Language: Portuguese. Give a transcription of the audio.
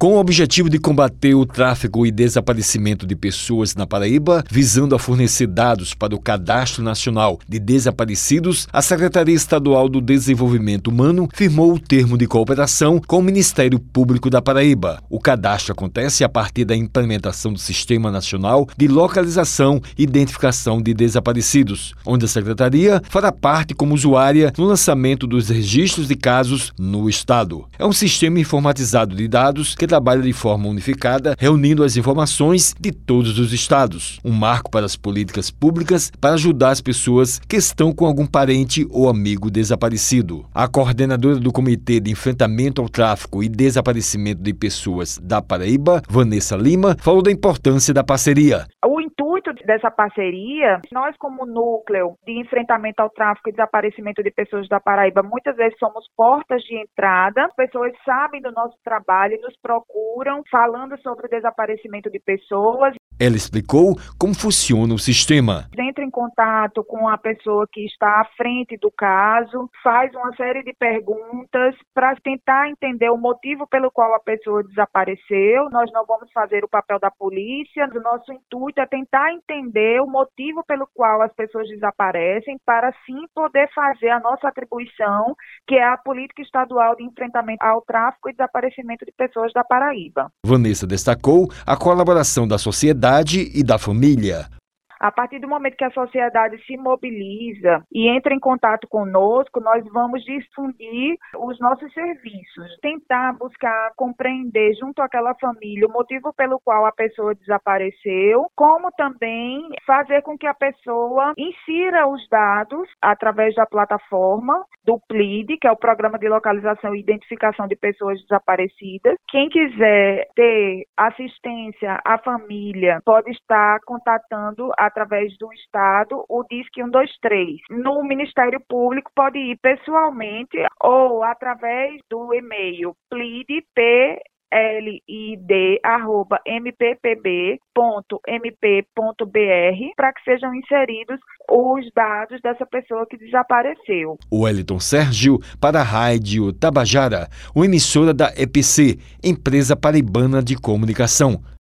Com o objetivo de combater o tráfico e desaparecimento de pessoas na Paraíba, visando a fornecer dados para o Cadastro Nacional de Desaparecidos, a Secretaria Estadual do Desenvolvimento Humano firmou o termo de cooperação com o Ministério Público da Paraíba. O cadastro acontece a partir da implementação do Sistema Nacional de Localização e Identificação de Desaparecidos, onde a Secretaria fará parte como usuária no lançamento dos registros de casos no Estado. É um sistema informatizado de dados que trabalha de forma unificada, reunindo as informações de todos os estados. Um marco para as políticas públicas para ajudar as pessoas que estão com algum parente ou amigo desaparecido. A coordenadora do Comitê de Enfrentamento ao Tráfico e Desaparecimento de Pessoas da Paraíba, Vanessa Lima, falou da importância da parceria. Dessa parceria, nós como núcleo de enfrentamento ao tráfico e desaparecimento de pessoas da Paraíba, muitas vezes somos portas de entrada, as pessoas sabem do nosso trabalho nos procuram falando sobre o desaparecimento de pessoas. Ela explicou como funciona o sistema. Entra em contato com a pessoa que está à frente do caso, faz uma série de perguntas para tentar entender o motivo pelo qual a pessoa desapareceu. Nós não vamos fazer o papel da polícia, o nosso intuito é tentar entender o motivo pelo qual as pessoas desaparecem, para assim poder fazer a nossa atribuição, que é a política estadual de enfrentamento ao tráfico e desaparecimento de pessoas da Paraíba. Vanessa destacou a colaboração da sociedade e da família. A partir do momento que a sociedade se mobiliza e entra em contato conosco, nós vamos difundir os nossos serviços, tentar buscar compreender junto àquela família o motivo pelo qual a pessoa desapareceu, como também fazer com que a pessoa insira os dados através da plataforma do PLID, que é o Programa de Localização e Identificação de Pessoas Desaparecidas. Quem quiser ter assistência à família pode estar contatando a através do Estado o DISC 123. No Ministério Público pode ir pessoalmente ou através do e-mail plidp lid.mppb.mp.br para que sejam inseridos os dados dessa pessoa que desapareceu. Wellington Sérgio para a Rádio Tabajara, uma emissora da EPC, Empresa Paraibana de Comunicação.